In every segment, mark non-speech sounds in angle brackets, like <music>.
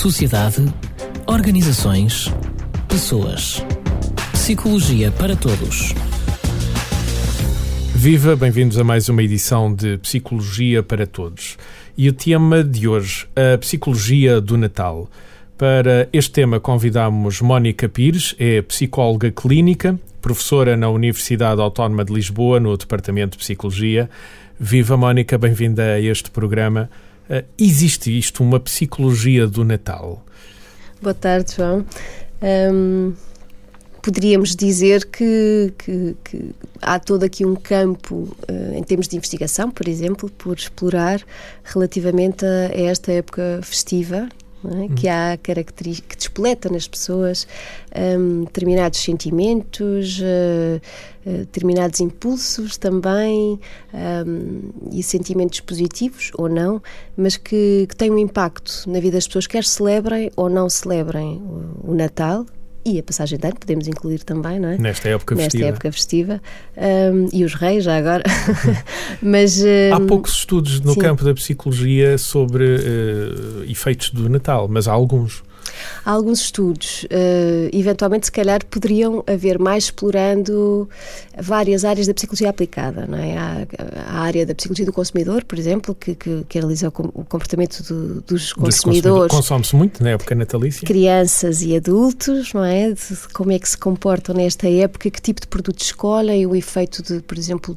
sociedade, organizações, pessoas. Psicologia para todos. Viva, bem-vindos a mais uma edição de Psicologia para Todos. E o tema de hoje, a Psicologia do Natal. Para este tema convidamos Mónica Pires, é psicóloga clínica, professora na Universidade Autónoma de Lisboa, no Departamento de Psicologia. Viva Mónica, bem-vinda a este programa. Uh, existe isto, uma psicologia do Natal? Boa tarde, João. Um, poderíamos dizer que, que, que, há todo aqui um campo, uh, em termos de investigação, por exemplo, por explorar relativamente a, a esta época festiva é? que há características que despoleta nas pessoas um, determinados sentimentos, uh, uh, determinados impulsos também um, e sentimentos positivos ou não, mas que, que têm um impacto na vida das pessoas, quer celebrem ou não celebrem o, o Natal, e a passagem de ano, podemos incluir também, não é? Nesta época Nesta festiva. época festiva. Um, e os reis, já agora. <laughs> Mas, um, há poucos estudos no sim. campo da psicologia sobre uh, efeitos do Natal, mas há alguns. Há alguns estudos, uh, eventualmente, se calhar, poderiam haver mais explorando várias áreas da psicologia aplicada. Não é? há, a área da psicologia do consumidor, por exemplo, que, que, que analisa o, comportamento do, dos consumidores. Consome-se muito na época natalícia. Crianças e adultos, não é? De como é que se comportam nesta época, que tipo de produtos escolhem, o efeito, de, por exemplo,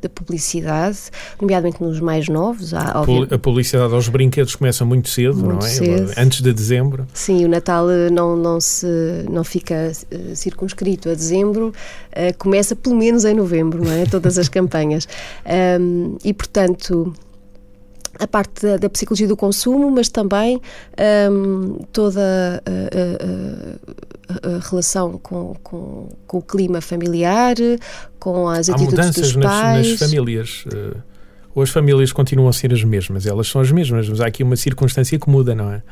da publicidade, nomeadamente nos mais novos. Há, a publicidade aos brinquedos começa muito cedo, muito não é? Cedo. Antes de dezembro. Sim, o Natal eh, não, não, se, não fica uh, circunscrito a dezembro, uh, começa pelo menos em novembro, não é? <laughs> Todas as campanhas. Um, e, portanto a parte da, da, psicologia do consumo, mas também um, toda a, a, a relação com, com, com, o clima familiar, com as Há atitudes dos pais. Nas, nas famílias. Ou as famílias continuam a ser as mesmas? Elas são as mesmas, mas há aqui uma circunstância que muda, não é?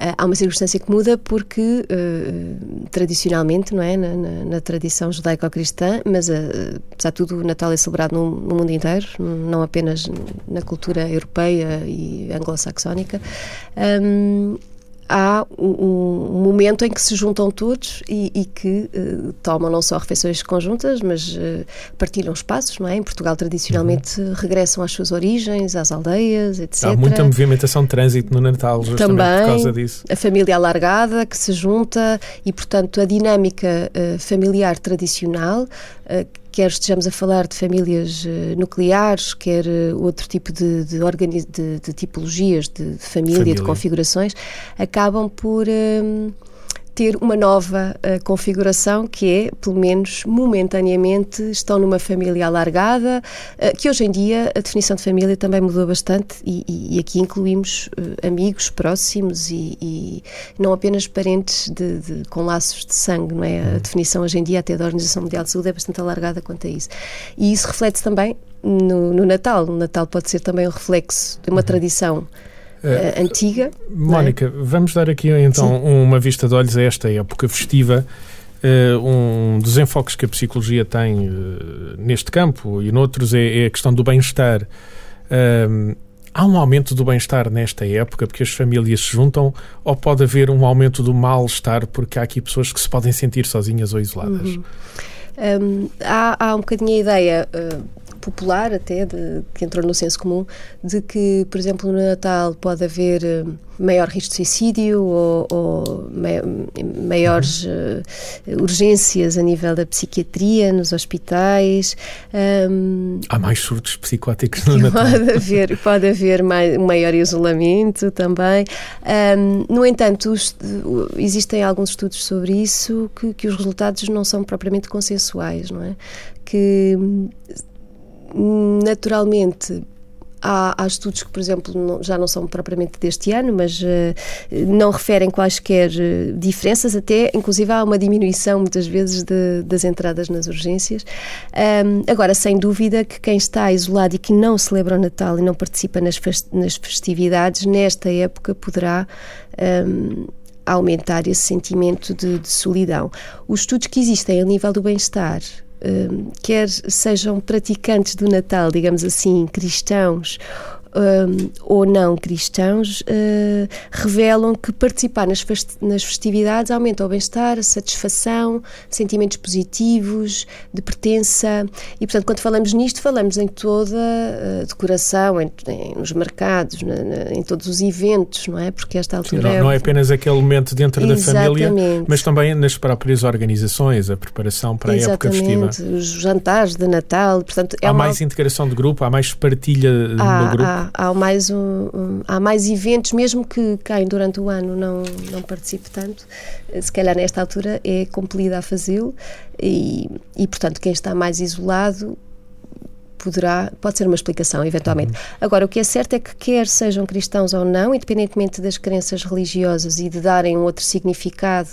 Eh, há uma circunstância que muda porque, uh, tradicionalmente, não é? Na, na, na tradição judaico-cristã, mas uh, apesar de tudo, o Natal é celebrado no, no, mundo inteiro, não apenas na cultura europeia e anglo-saxónica. Um, há um, um, momento em que se juntam todos e, e que uh, tomam não só refeições conjuntas, mas uh, partilham espaços, não é? Em Portugal, tradicionalmente, uhum. regressam às suas origens, às aldeias, etc. Há muita movimentação de trânsito no Natal, justamente Também, por causa disso. a família alargada que se junta e, portanto, a dinâmica uh, familiar tradicional quer estejamos a falar de famílias uh, nucleares, quer uh, outro tipo de, de, de, de tipologias de, família, família, de configurações, acabam por uh, ter uma nova uh, configuração que é, pelo menos momentaneamente, estão numa família alargada, uh, que hoje em dia a definição de família também mudou bastante e, e, e aqui incluímos uh, amigos próximos e, e, não apenas parentes de, de, com laços de sangue, não é? A uhum. definição hoje em dia até da Organização Mundial de Saúde é bastante alargada quanto a isso. E isso reflete também no, no Natal. O Natal pode ser também um reflexo de uma uhum. tradição uh, antiga. Mónica, é? vamos dar aqui então Sim. uma vista de olhos a esta época festiva. Uh, um dos enfoques que a psicologia tem uh, neste campo e noutros é, é a questão do bem-estar. há um aumento do bem-estar nesta época porque as famílias se juntam ou pode haver um aumento do mal-estar porque há aqui pessoas que se podem sentir sozinhas ou isoladas? Uhum. Um, há, há um bocadinho a ideia, uh, popular até, de, que entrou no senso comum, de que, por exemplo, no Natal pode haver eh, maior risco de suicídio ou, ou maiores uh, urgências a nível da psiquiatria nos hospitais. Um, Há mais surtos psicóticos <laughs> no Natal. Pode haver, pode haver mais, um maior isolamento também. Um, no entanto, os, existem alguns estudos sobre isso que, que os resultados não são propriamente consensuais, não é? Que naturalmente Há, há, estudos que, por exemplo, não, já não são propriamente deste ano, mas uh, não referem quaisquer uh, diferenças, até, inclusive, há uma diminuição, muitas vezes, de, das entradas nas urgências. Um, agora, sem dúvida que quem está isolado e que não celebra o Natal e não participa nas, nas festividades, nesta época poderá. Um, aumentar esse sentimento de, de solidão. Os estudos que existem a nível do bem-estar quer sejam praticantes do Natal, digamos assim, cristãos, um, ou não cristãos, uh, revelam que participar nas, nas festividades aumenta o bem-estar, a satisfação, sentimentos positivos, de pertença. E, portanto, quando falamos nisto, falamos em toda a decoração, em, em, nos mercados, na, na, em todos os eventos, não é? Porque esta altura. Sim, não, é... não, é... apenas aquele momento dentro Exatamente. da família, mas também nas próprias organizações, a preparação para Exatamente. a época festiva. Os jantares de Natal. Portanto, é há uma... mais integração de grupo, há mais partilha há, no grupo. Há, há mais, um, um, há mais eventos, mesmo que quem durante o ano não, não participe tanto, se calhar nesta altura é compelido a fazê-lo. E, e, portanto, quem está mais isolado poderá, pode ser uma explicação, eventualmente. Uhum. Agora, o que é certo é que quer sejam cristãos ou não, independentemente das crenças religiosas e de darem um outro significado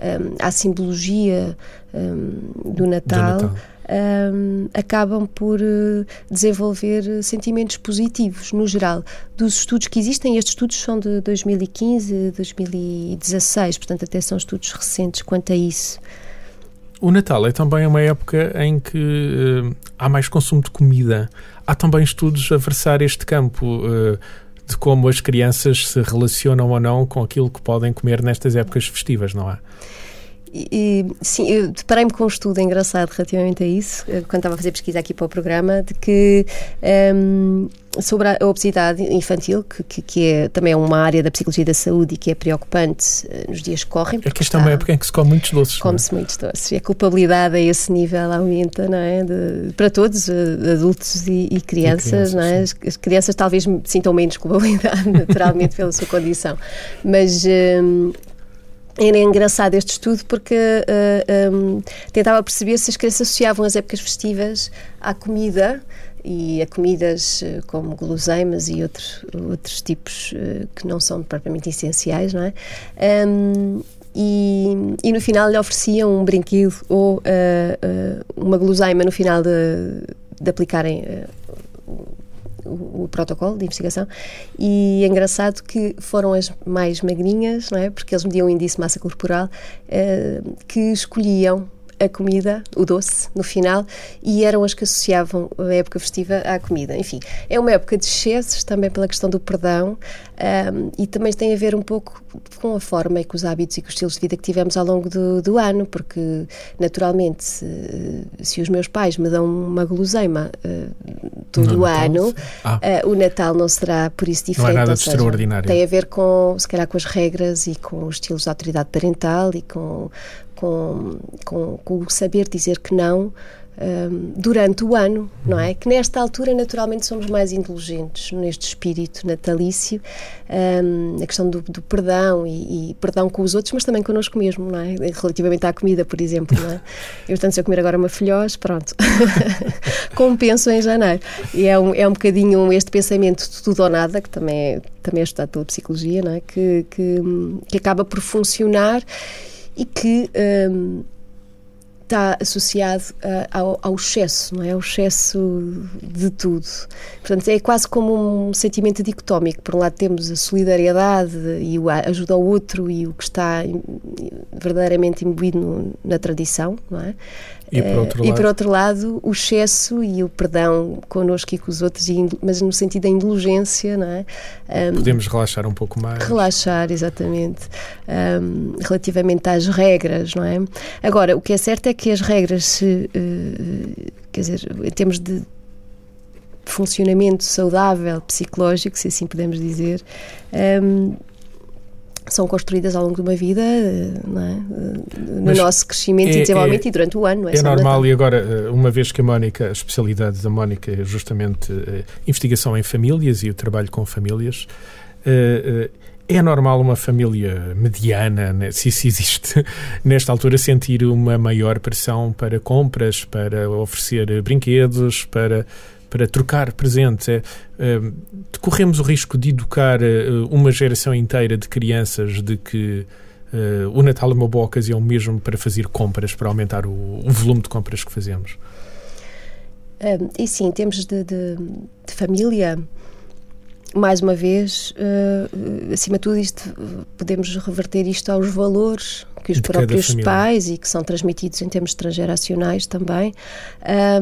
um, à simbologia um, do Natal, do Natal. Um, acabam por uh, desenvolver sentimentos positivos, no geral. Dos estudos que existem, estes estudos são de 2015, 2016, portanto, até são estudos recentes quanto a isso. O Natal é também uma época em que uh, há mais consumo de comida. Há também estudos a versar este campo uh, de como as crianças se relacionam ou não com aquilo que podem comer nestas épocas festivas, não é? E, sim, eu deparei-me com um estudo engraçado relativamente a isso, eh, quando estava a fazer pesquisa aqui para o programa, de que um, sobre a obesidade infantil, que, que, que, é também uma área da psicologia da saúde e que é preocupante uh, nos dias que correm. É que esta é uma época em que se come muitos doces. É? Come-se é? muitos doces. E a culpabilidade a esse nível aumenta, não é? De, para todos, adultos e, e, crianças, e crianças, não é? As, as, crianças talvez sintam menos culpabilidade, <laughs> naturalmente, pela sua condição. Mas. Um, era engraçado este estudo porque uh, eh, um, ehm, tentava perceber se as crianças associavam as épocas festivas à comida e a comidas uh, como guloseimas e outros, outros tipos uh, que não são propriamente essenciais, não é? Um, e, e, no final lhe ofereciam um brinquedo ou uma guloseima no final de, de aplicarem o, o, protocolo de investigação e é engraçado que foram as mais magrinhas, não é? porque eles mediam o índice de massa corporal, uh, que escolhiam a comida, o doce, no final, e eram as que associavam a época festiva à comida. Enfim, é uma época de excessos, também pela questão do perdão, um, e também tem a ver um pouco com a forma e com os hábitos e com os estilos de vida que tivemos ao longo do, do ano, porque, naturalmente, se, se, os meus pais me dão uma guloseima uh, todo o ano, ah. uh, o Natal não será por isso diferente. Não é nada seja, extraordinário. Tem a ver com, se calhar, com as regras e com os estilos de autoridade parental e com com, com, com o saber dizer que não um, durante o ano, não é? Que nesta altura, naturalmente, somos mais indulgentes neste espírito natalício, um, a questão do, do perdão e, e, perdão com os outros, mas também connosco mesmo, não é? Relativamente à comida, por exemplo, não é? <laughs> Eu, portanto, se eu comer agora uma filhós, pronto, <laughs> compenso em janeiro. E é um, é um bocadinho este pensamento de tudo ou nada, que também é, também é estudado pela psicologia, não é? Que, que, que acaba por funcionar e que um, está associado uh, ao, ao, excesso, não é? Ao excesso de tudo. Portanto, é quase como um sentimento dicotómico. Por um lado temos a solidariedade e a ajuda ao outro e o que está verdadeiramente imbuído no, na tradição, não é? E por, outro uh, e por outro lado, o excesso e o perdão connosco e com os outros, mas no sentido da indulgência, não é? Um, Podemos relaxar um pouco mais. Relaxar, exatamente. Um, relativamente às regras, não é? Agora, o que é certo é que as regras, se, uh, quer dizer, em termos de funcionamento saudável, psicológico, se assim podemos dizer, um, são construídas ao longo de uma vida, é? no Mas nosso crescimento é, e desenvolvimento é, e durante o ano. É, é normal, e agora, eh, uma vez que a Mónica, a especialidade da Mónica é justamente investigação em famílias e o trabalho com famílias, é normal uma família mediana, né, se isso existe, <laughs> nesta altura, sentir uma maior pressão para compras, para oferecer brinquedos, para para trocar presentes. É, é, corremos o risco de educar eh, uma geração inteira de crianças de que uh, o Natal é uma boa ocasião mesmo para fazer compras, para aumentar o, o volume de compras que fazemos. Um, e sim, em termos de, de, de família, mais uma vez, uh, acima de tudo, isto, podemos reverter isto aos valores que os de próprios pais e que são transmitidos em termos transgeracionais também,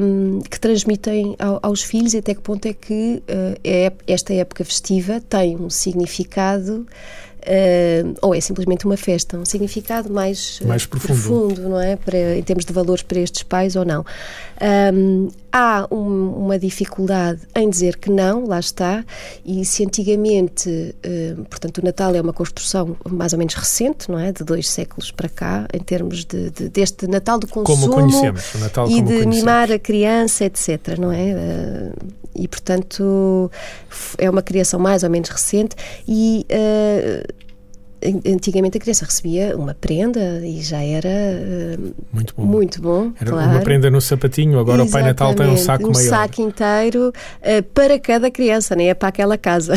um, que transmitem ao, aos filhos e até que ponto é que uh, é, esta época festiva tem um significado Uh, ou é simplesmente uma festa, um significado mais, mais profundo. profundo. não é? Para, em termos de valores para estes pais ou não. Um, há um, uma dificuldade em dizer que não, lá está, e se antigamente, uh, portanto, o Natal é uma construção mais ou menos recente, não é? De dois séculos para cá, em termos de, de deste Natal do consumo como conhecemos, o Natal e de mimar a criança, etc. Não é? Uh, e portanto é uma criação mais ou menos recente e uh, antigamente a criança recebia uma prenda e já era uh, muito bom. Muito bom era claro. uma prenda no sapatinho, agora Exatamente. o Pai Natal tem um saco um maior. Um saco inteiro uh, para cada criança, nem é para aquela casa.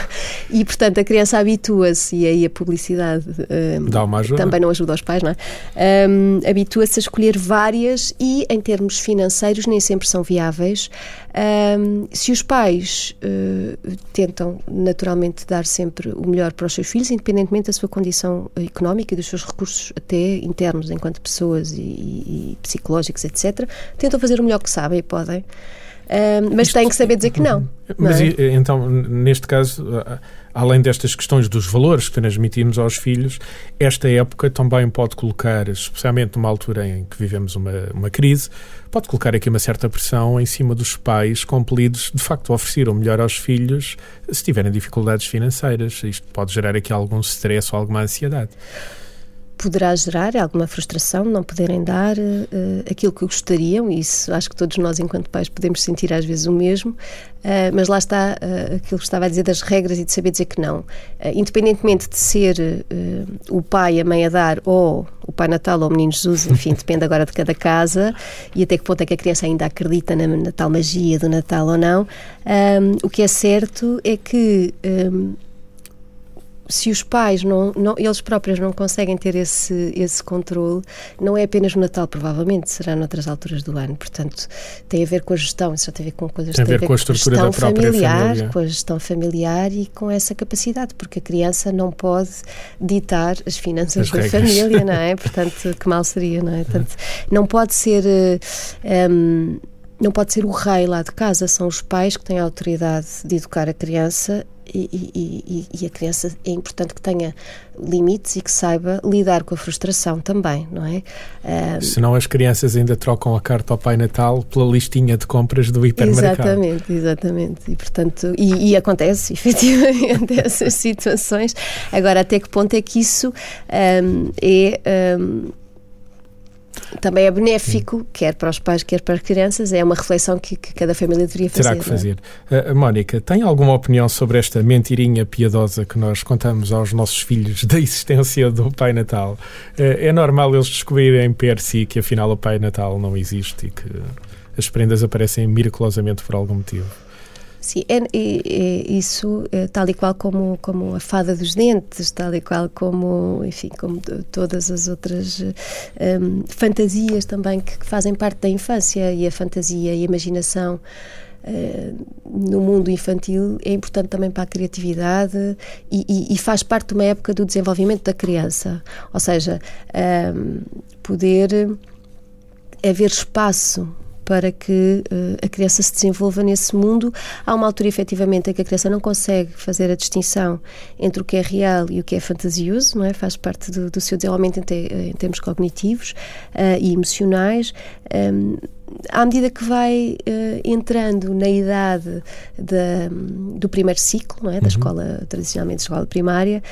<laughs> e portanto a criança habitua-se e aí a publicidade uh, Dá uma ajuda. também não ajuda os pais, não é? Um, habitua-se a escolher várias e em termos financeiros nem sempre são viáveis. Um, se os pais tentam naturalmente dar sempre o melhor para os seus filhos, independentemente da sua condição económica e dos seus recursos até internos enquanto pessoas e, e, psicológicos, etc. Tentam fazer o melhor que sabem e podem. Um, mas Isto, têm que saber dizer que não. Mas não é? então, neste caso, além destas questões dos valores que transmitimos aos filhos, esta época também pode colocar, especialmente numa altura em que vivemos uma, uma crise, pode colocar aqui uma certa pressão em cima dos pais compelidos, de facto, a oferecer o melhor aos filhos se tiverem dificuldades financeiras. Isto pode gerar aqui algum stress ou alguma ansiedade poderá gerar alguma frustração não poderem dar uh, aquilo que gostariam, e isso acho que todos nós, enquanto pais, podemos sentir às vezes o mesmo, uh, mas lá está uh, aquilo que estava a dizer das regras e de saber dizer que não. independentemente de ser o pai, a mãe a dar, ou o Pai Natal ou o Menino Jesus, enfim, <laughs> depende agora de cada casa e até que ponto é que a criança ainda acredita na, na tal magia do Natal ou não. Um, o que é certo é que. Um, se os pais não, não, eles próprios não conseguem ter esse, esse controle, não é apenas no Natal, provavelmente, será noutras alturas do ano. Portanto, tem a ver com a gestão, isso já tem a ver com coisas tem a ver, com a estrutura da própria familiar, família. com a gestão familiar e com essa capacidade, porque a criança não pode ditar as finanças as da regras. família, <laughs> não é? Portanto, que mal seria, não é? Portanto, não pode ser. Um, não pode ser o rei lá de casa, são os pais que têm a autoridade de educar a criança e, e, e, a criança é importante que tenha limites e que saiba lidar com a frustração também, não é? Um, Senão as crianças ainda trocam a carta ao Pai Natal pela listinha de compras do hipermercado. Exatamente, exatamente. E, portanto, e, e acontece <laughs> efetivamente essas situações. Agora, até que ponto é que isso um, é. Um, também é benéfico, hum. quer para os pais, quer para as crianças. É uma reflexão que, que cada família deveria fazer. Terá que fazer. É? Uh, Mónica, tem alguma opinião sobre esta mentirinha piedosa que nós contamos aos nossos filhos da existência do Pai Natal? Uh, é normal eles descobrirem per si que afinal o Pai Natal não existe e que as prendas aparecem miraculosamente por algum motivo? Sim, é, é, é isso, é, tal e qual como, como a fada dos dentes, tal e qual como, enfim, como todas as outras um, fantasias também que, que, fazem parte da infância e a fantasia e a imaginação uh, no mundo infantil é importante também para a criatividade e, e, e, faz parte de uma época do desenvolvimento da criança, ou seja, um, poder haver espaço para que uh, a criança se desenvolva nesse mundo. Há uma altura, efetivamente, em que a criança não consegue fazer a distinção entre o que é real e o que é fantasioso, não é? Faz parte do, do seu desenvolvimento em, te, em termos cognitivos uh, e emocionais. Um, à medida que vai uh, entrando na idade da, do primeiro ciclo, não é? da uhum. escola, tradicionalmente escola primária,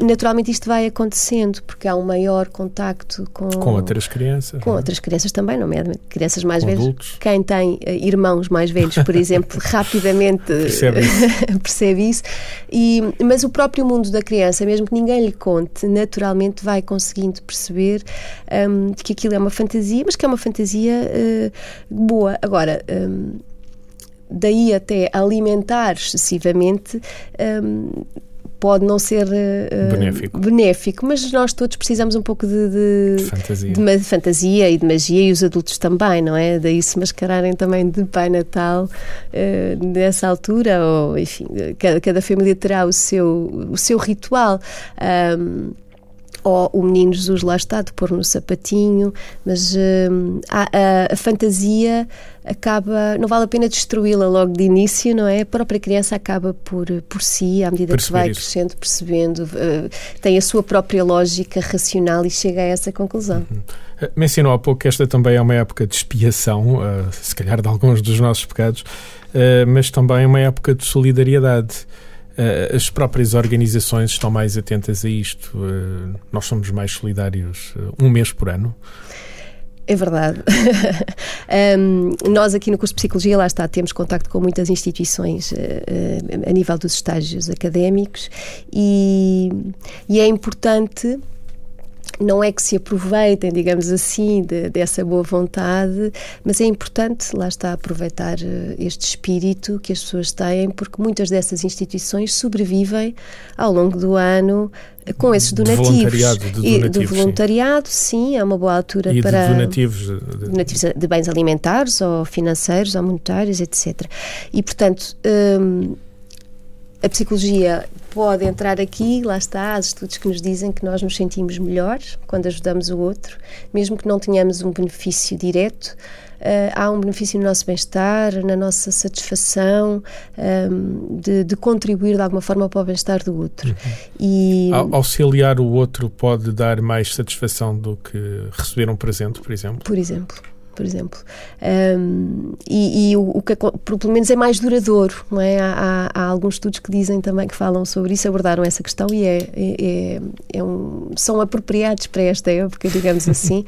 Naturalmente isto vai acontecendo porque há um maior contacto com, com outras crianças. Com não? outras crianças também, nomeadamente crianças mais com velhas. Adultos. Quem tem uh, irmãos mais velhos, por exemplo, <laughs> rapidamente percebe isso. <laughs> percebe isso. E, mas o próprio mundo da criança, mesmo que ninguém lhe conte, naturalmente vai conseguindo perceber um, que aquilo é uma fantasia, mas que é uma fantasia uh, boa. Agora. Um, daí até alimentar excessivamente um, pode não ser uh, benéfico. benéfico, mas nós todos precisamos um pouco de, de, de, fantasia. de, fantasia e de magia e os adultos também, não é? Daí se mascararem também de Pai Natal uh, nessa altura, ou enfim, cada, cada família terá o seu, o seu ritual. Um, ou o menino Jesus lá está, de pôr no sapatinho, mas a, a, a, fantasia acaba, não vale a pena destruí-la logo de início, não é? A própria criança acaba por, por si, à medida Perceber que vai isso. crescendo, percebendo, uh, tem a sua própria lógica racional e chega a essa conclusão. Uhum. Eh, mencionou há pouco que esta também é uma época de expiação, uh, se calhar de alguns dos nossos pecados, mas também uma época de solidariedade. Uh, as próprias organizações estão mais atentas a isto. Uh, nós somos mais solidários uh, um mês por ano. É verdade. <laughs> um, nós aqui no curso de Psicologia, lá está, temos contacto com muitas instituições a nível dos estágios académicos e, e é importante não é que se aproveitem, digamos assim, de, dessa boa vontade, mas é importante, lá está, aproveitar eh, este espírito que as pessoas têm, porque muitas dessas instituições sobrevivem ao longo do ano eh, com esses donativos. De voluntariado, de donativos, e, do voluntariado, sim. sim, é uma boa altura e para. De donativos. De... donativos de bens alimentares ou financeiros ou monetários, etc. E, portanto. Hum, a psicologia pode entrar aqui, lá está, há estudos que nos dizem que nós nos sentimos melhor quando ajudamos o outro, mesmo que não tenhamos um benefício direto. Uh, há um benefício no nosso bem-estar, na nossa satisfação um, de, de, contribuir de alguma forma para o bem-estar do outro. Uhum. E... Auxiliar o outro pode dar mais satisfação do que receber um presente, por exemplo? Por exemplo por exemplo. Um, e, e o, o, que pelo menos é mais duradouro, não é? Há, há, há, alguns estudos que dizem também que falam sobre isso, abordaram essa questão e é, é, é, é um, são apropriados para esta época, digamos <laughs> assim.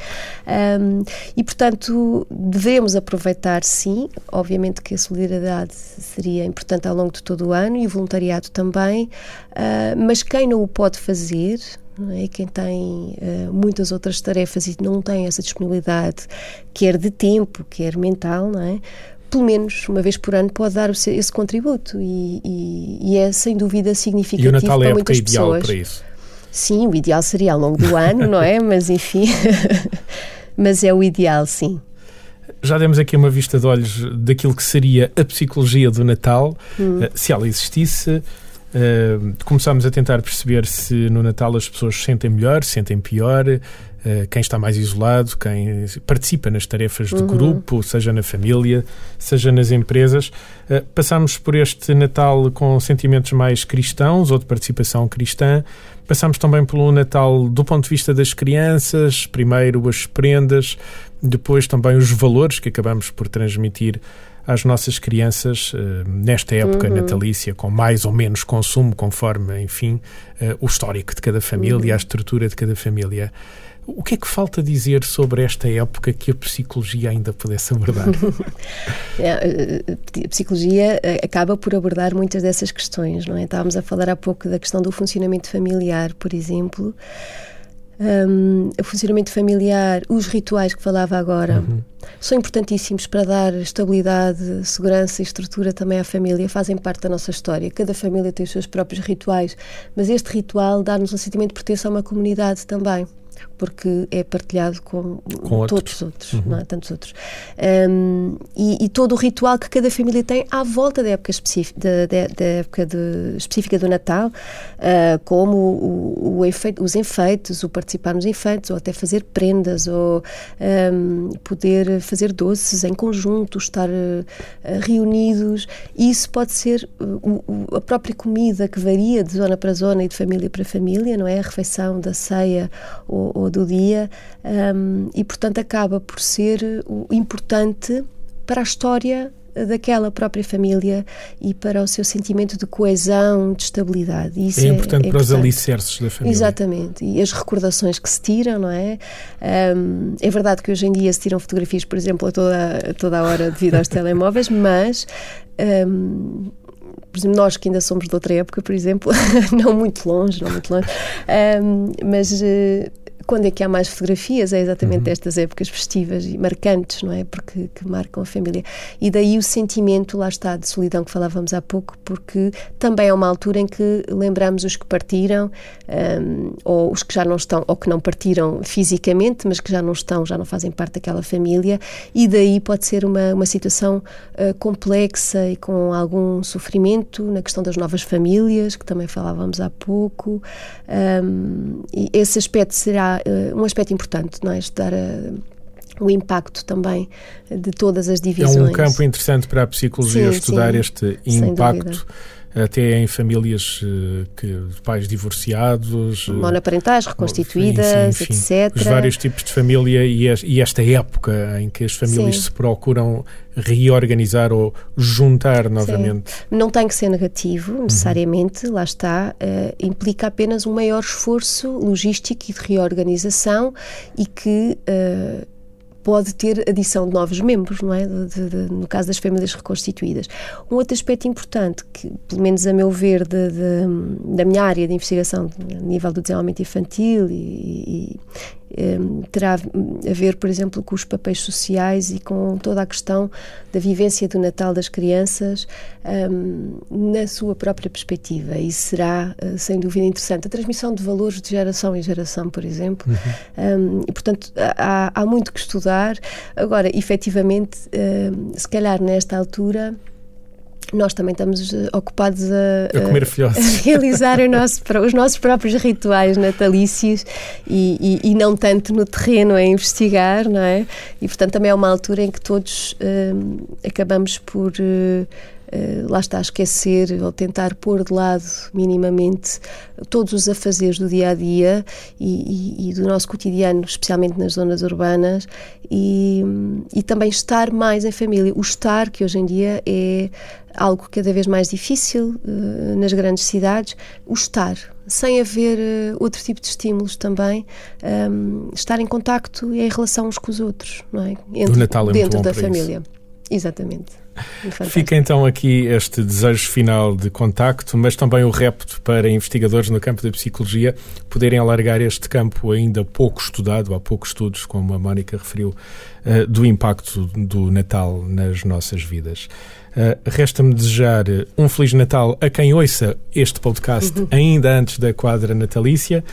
Um, e portanto devemos aproveitar, sim. Obviamente que a solidariedade seria importante ao longo de todo o ano e o voluntariado também, uh, mas quem não o pode fazer é? quem tem uh, muitas outras tarefas e não tem essa disponibilidade, quer de tempo, quer mental, não é? pelo menos uma vez por ano pode dar esse contributo e, e, e é sem dúvida significativo e o Natal é para muitas ideal pessoas. Para isso. Sim, o ideal seria ao longo do <laughs> ano, não é? Mas enfim, <laughs> mas é o ideal, sim. Já demos aqui uma vista de olhos daquilo que seria a psicologia do Natal, hum. Eh, se ela existisse. Uh, começámos a tentar perceber se no Natal as pessoas se sentem melhor, se sentem pior, uh, quem está mais isolado, quem participa nas tarefas de uhum. grupo, seja na família, seja nas empresas. Uh, passámos por este Natal com sentimentos mais cristãos ou de participação cristã. Passámos também pelo Natal do ponto de vista das crianças, primeiro as prendas, depois também os valores que acabamos por transmitir às nossas crianças uh, nesta época uhum. natalícia, com mais ou menos consumo, conforme, enfim, uh, o histórico de cada família, uhum. a estrutura de cada família. O que é que falta dizer sobre esta época que a psicologia ainda pudesse abordar? <laughs> é, a psicologia acaba por abordar muitas dessas questões, não é? Estávamos a falar há pouco da questão do funcionamento familiar, por exemplo um, o funcionamento familiar, os rituais que falava agora, uhum. são importantíssimos para dar estabilidade, segurança e estrutura também à família, fazem parte da nossa história. Cada família tem os seus próprios rituais, mas este ritual dá-nos um sentimento de pertença a uma comunidade também porque é partilhado com, com todos os outros, uhum. não é? tantos outros. Um, e, e, todo o ritual que cada família tem à volta da época, específica, da, da, da época de, específica do Natal, uh, como o, o os enfeites, o participar nos enfeites, ou até fazer prendas, ou um, poder fazer doces em conjunto, estar uh, reunidos. Isso pode ser uh, a própria comida que varia de zona para zona e de família para família, não é? A refeição da ceia ou, ou do dia um, e, portanto, acaba por ser importante para a história daquela própria família e para o seu sentimento de coesão, de estabilidade. Isso é, importante é, é para importante. os alicerces da família. Exatamente. E as recordações que se tiram, não é? Um, é verdade que hoje em dia se tiram fotografias, por exemplo, a toda, a toda a hora devido aos <laughs> telemóveis, mas um, por exemplo, nós que ainda somos de outra época, por exemplo, <laughs> não muito longe, não muito longe, um, mas uh, quando é que há mais fotografias? É exatamente uhum. estas épocas festivas e marcantes, não é? Porque que marcam a família. E daí o sentimento, lá está, de solidão que falávamos há pouco, porque também é uma altura em que lembramos os que partiram, um, ou os que já não estão, ou que não partiram fisicamente, mas que já não estão, já não fazem parte daquela família, e daí pode ser uma, uma situação uh, complexa e com algum sofrimento na questão das novas famílias, que também falávamos há pouco. Um, e esse aspecto será uh, um aspecto importante, não é? Estudar a o impacto também de todas as divisões. É um campo interessante para a psicologia sim, estudar sim, este impacto até em famílias uh, que, de pais divorciados. Uh, Monoparentais, reconstituídas, enfim, enfim, etc. Os vários tipos de família e, esta época em que as famílias Sim. se procuram reorganizar ou juntar novamente. Sim. Não tem que ser negativo, uhum. necessariamente, uhum. lá está, uh, implica apenas um maior esforço logístico e de reorganização e que pode ter adição de novos membros, não é? De, de, de, no caso das famílias reconstituídas. Um outro aspecto importante, que, pelo menos a meu ver, da minha área de investigação, a nível do desenvolvimento infantil e, Ehm, terá a ver, por exemplo, com os papéis sociais e com toda a questão da vivência do Natal das crianças um, ehm, na sua própria perspectiva. E será, eh, sem dúvida, interessante. A transmissão de valores de geração em geração, por exemplo. Uhum. Um, ehm, e, portanto, há, há, muito que estudar. Agora, efetivamente, se calhar nesta altura nós também estamos eh, ocupados a, a, a, <laughs> realizar nosso, os nossos próprios rituais natalícios e, e, e, não tanto no terreno a investigar, não é? E portanto também é uma altura em que todos uh, acabamos por Uh, lá está, a esquecer ou tentar pôr de lado minimamente todos os afazeres do dia a dia e, e, e do nosso cotidiano, especialmente nas zonas urbanas, e, e, também estar mais em família. O estar, que hoje em dia é algo cada vez mais difícil uh, nas grandes cidades, o estar, sem haver uh, outro tipo de estímulos também, um, ehm, estar em contacto e em relação uns com os outros, não é? Entre, o Natal é dentro da família. Isso. Exatamente. Fica então aqui este desejo final de contacto, mas também o repto para investigadores no campo da psicologia poderem alargar este campo ainda pouco estudado, há poucos estudos, como a Mónica referiu, uh, do impacto do Natal nas nossas vidas. Uh, Resta-me desejar um Feliz Natal a quem ouça este podcast uhum. ainda antes da quadra natalícia.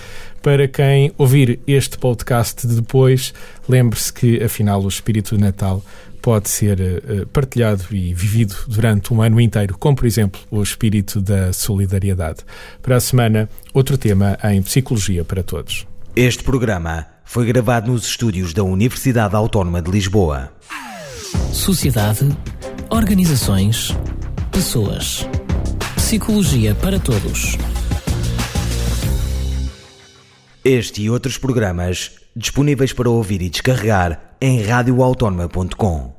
Para quem ouvir este podcast depois, lembre-se que, afinal, o espírito do Natal pode ser uh, partilhado e vivido durante um ano inteiro, como, por exemplo, o espírito da solidariedade. Para a semana, outro tema em Psicologia para Todos. Este programa foi gravado nos estúdios da Universidade Autónoma de Lisboa. Sociedade Organizações, pessoas. Psicologia para todos. Este e outros programas disponíveis para ouvir e descarregar em radioautónoma.com.